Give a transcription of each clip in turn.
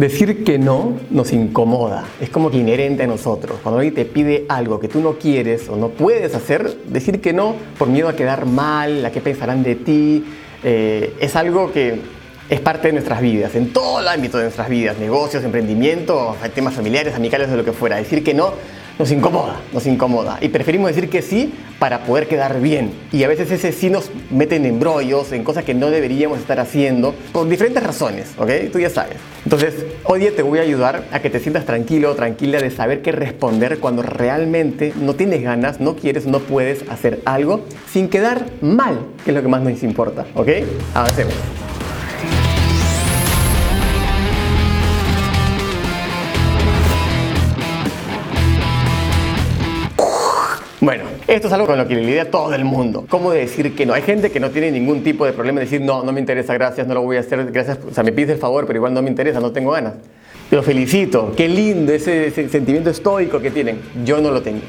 Decir que no nos incomoda, es como que inherente a nosotros. Cuando alguien te pide algo que tú no quieres o no puedes hacer, decir que no por miedo a quedar mal, a qué pensarán de ti, eh, es algo que es parte de nuestras vidas, en todo el ámbito de nuestras vidas, negocios, emprendimiento, temas familiares, amicales, de lo que fuera. Decir que no nos incomoda, nos incomoda. Y preferimos decir que sí para poder quedar bien. Y a veces ese sí nos mete en embrollos, en cosas que no deberíamos estar haciendo, por diferentes razones, ¿ok? Tú ya sabes. Entonces, hoy te voy a ayudar a que te sientas tranquilo o tranquila de saber qué responder cuando realmente no tienes ganas, no quieres, no puedes hacer algo sin quedar mal, que es lo que más nos importa, ¿ok? Avancemos. Bueno, esto es algo con lo que lidia todo el mundo. ¿Cómo decir que no? Hay gente que no tiene ningún tipo de problema en decir, no, no me interesa, gracias, no lo voy a hacer, gracias, o sea, me pides el favor, pero igual no me interesa, no tengo ganas. Lo felicito, qué lindo ese, ese sentimiento estoico que tienen. Yo no lo tengo.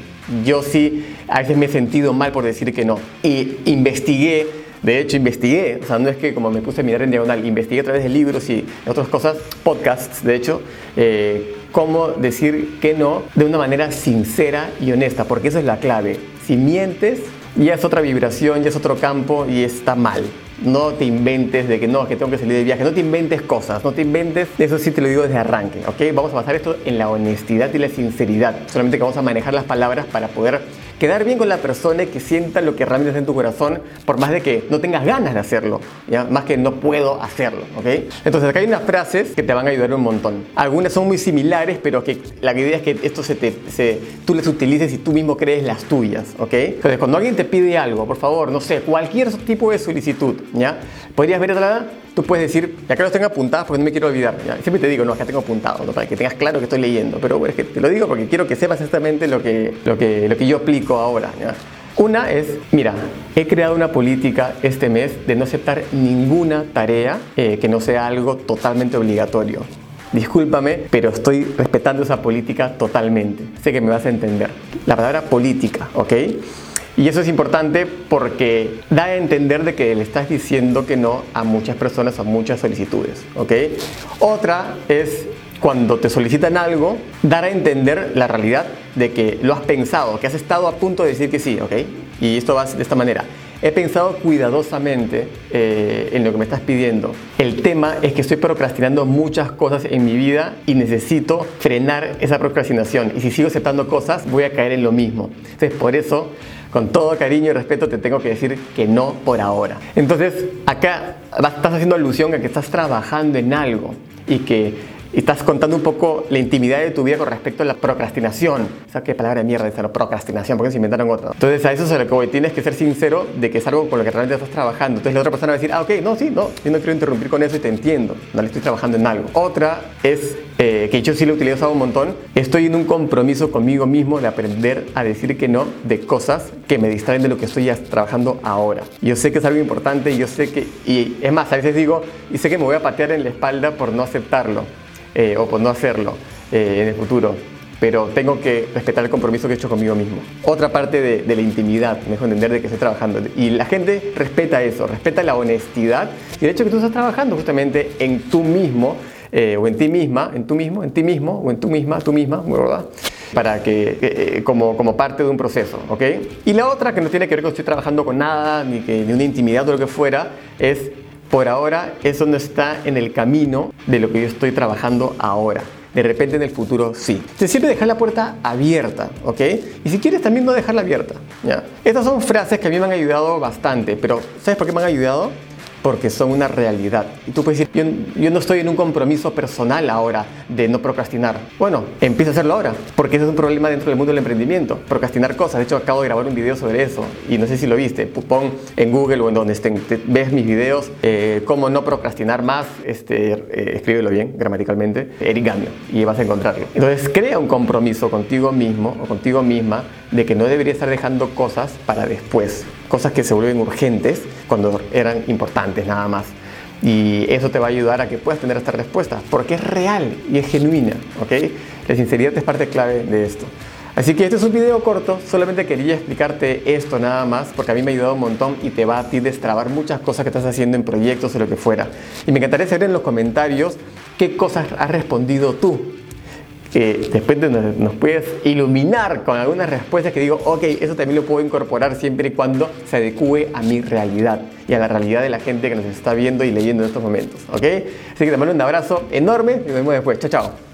Yo sí, a veces me he sentido mal por decir que no. Y investigué de hecho, investigué, o sea, no es que como me puse a mirar en diagonal, investigué a través de libros y otras cosas, podcasts, de hecho, eh, cómo decir que no de una manera sincera y honesta, porque eso es la clave. Si mientes, ya es otra vibración, ya es otro campo y está mal. No te inventes de que no, que tengo que salir de viaje. No te inventes cosas, no te inventes. Eso sí te lo digo desde arranque, ¿ok? Vamos a basar esto en la honestidad y la sinceridad. Solamente que vamos a manejar las palabras para poder quedar bien con la persona que sienta lo que realmente está en tu corazón, por más de que no tengas ganas de hacerlo, ¿ya? más que no puedo hacerlo. ¿ok? Entonces acá hay unas frases que te van a ayudar un montón. Algunas son muy similares, pero que la idea es que esto se te, se, tú las utilices y tú mismo crees las tuyas. ¿ok? Entonces cuando alguien te pide algo, por favor, no sé, cualquier tipo de solicitud, ¿ya? podrías ver otra tú puedes decir, ya que los tengo apuntados porque no me quiero olvidar. Siempre te digo, no, acá tengo apuntado, para que tengas claro que estoy leyendo. Pero bueno, es que te lo digo porque quiero que sepas exactamente lo que, lo que, lo que yo aplico ahora. Una es, mira, he creado una política este mes de no aceptar ninguna tarea eh, que no sea algo totalmente obligatorio. Discúlpame, pero estoy respetando esa política totalmente. Sé que me vas a entender. La palabra política, ¿ok? Y eso es importante porque da a entender de que le estás diciendo que no a muchas personas, a muchas solicitudes. Otra es cuando te solicitan algo, dar a entender la realidad de que lo has pensado, que has estado a punto de decir que sí. ¿ok? Y esto va de esta manera. He pensado cuidadosamente eh, en lo que me estás pidiendo. El tema es que estoy procrastinando muchas cosas en mi vida y necesito frenar esa procrastinación. Y si sigo aceptando cosas, voy a caer en lo mismo. Entonces, por eso con todo cariño y respeto te tengo que decir que no por ahora. Entonces, acá estás haciendo alusión a que estás trabajando en algo y que estás contando un poco la intimidad de tu vida con respecto a la procrastinación. ¿Sabes qué palabra de mierda es la procrastinación? Porque se inventaron otra. Entonces, a eso es lo que. Tienes que ser sincero de que es algo con lo que realmente estás trabajando. Entonces, la otra persona va a decir, ah, ok, no, sí, no, yo no quiero interrumpir con eso y te entiendo. No le estoy trabajando en algo. Otra es eh, que yo sí lo he utilizado un montón. Estoy en un compromiso conmigo mismo de aprender a decir que no de cosas que me distraen de lo que estoy trabajando ahora. Yo sé que es algo importante y yo sé que, y es más, a veces digo, y sé que me voy a patear en la espalda por no aceptarlo eh, o por no hacerlo eh, en el futuro. Pero tengo que respetar el compromiso que he hecho conmigo mismo. Otra parte de, de la intimidad, me dejo entender de que estoy trabajando. Y la gente respeta eso, respeta la honestidad y el hecho que tú estás trabajando justamente en tú mismo eh, o en ti misma, en tú mismo, en ti mismo o en tú misma, tú misma, ¿verdad? Para que, como, como parte de un proceso, ¿ok? Y la otra que no tiene que ver con estoy trabajando con nada, ni, que, ni una intimidad o lo que fuera, es por ahora eso no está en el camino de lo que yo estoy trabajando ahora. De repente en el futuro sí. Te siempre dejar la puerta abierta, ¿ok? Y si quieres también no dejarla abierta, ¿ya? Estas son frases que a mí me han ayudado bastante, pero ¿sabes por qué me han ayudado? Porque son una realidad. Y tú puedes decir, yo, no estoy en un compromiso personal ahora de no procrastinar. Bueno, empieza a hacerlo ahora, porque ese es un problema dentro del mundo del emprendimiento, procrastinar cosas. De hecho, acabo de grabar un video sobre eso y no sé si lo viste. Pon en Google o en donde estén, ves mis videos, eh, cómo no procrastinar más, este, eh, escríbelo bien gramaticalmente, Eric Gamio, y vas a encontrarlo. Entonces, crea un compromiso contigo mismo o contigo misma de que no deberías estar dejando cosas para después, cosas que se vuelven urgentes cuando eran importantes nada más. Y eso te va a ayudar a que puedas tener esta respuesta, porque es real y es genuina, ¿ok? La sinceridad es parte clave de esto. Así que este es un video corto, solamente quería explicarte esto nada más, porque a mí me ha ayudado un montón y te va a ti destrabar muchas cosas que estás haciendo en proyectos o lo que fuera. Y me encantaría saber en los comentarios ¿Qué cosas has respondido tú? Que después nos, puedes iluminar con algunas respuestas que digo, ok, eso también lo puedo incorporar siempre y cuando se adecue a mi realidad y a la realidad de la gente que nos está viendo y leyendo en estos momentos, ¿ok? Así que te mando un abrazo enorme y nos vemos después. Chao, chao.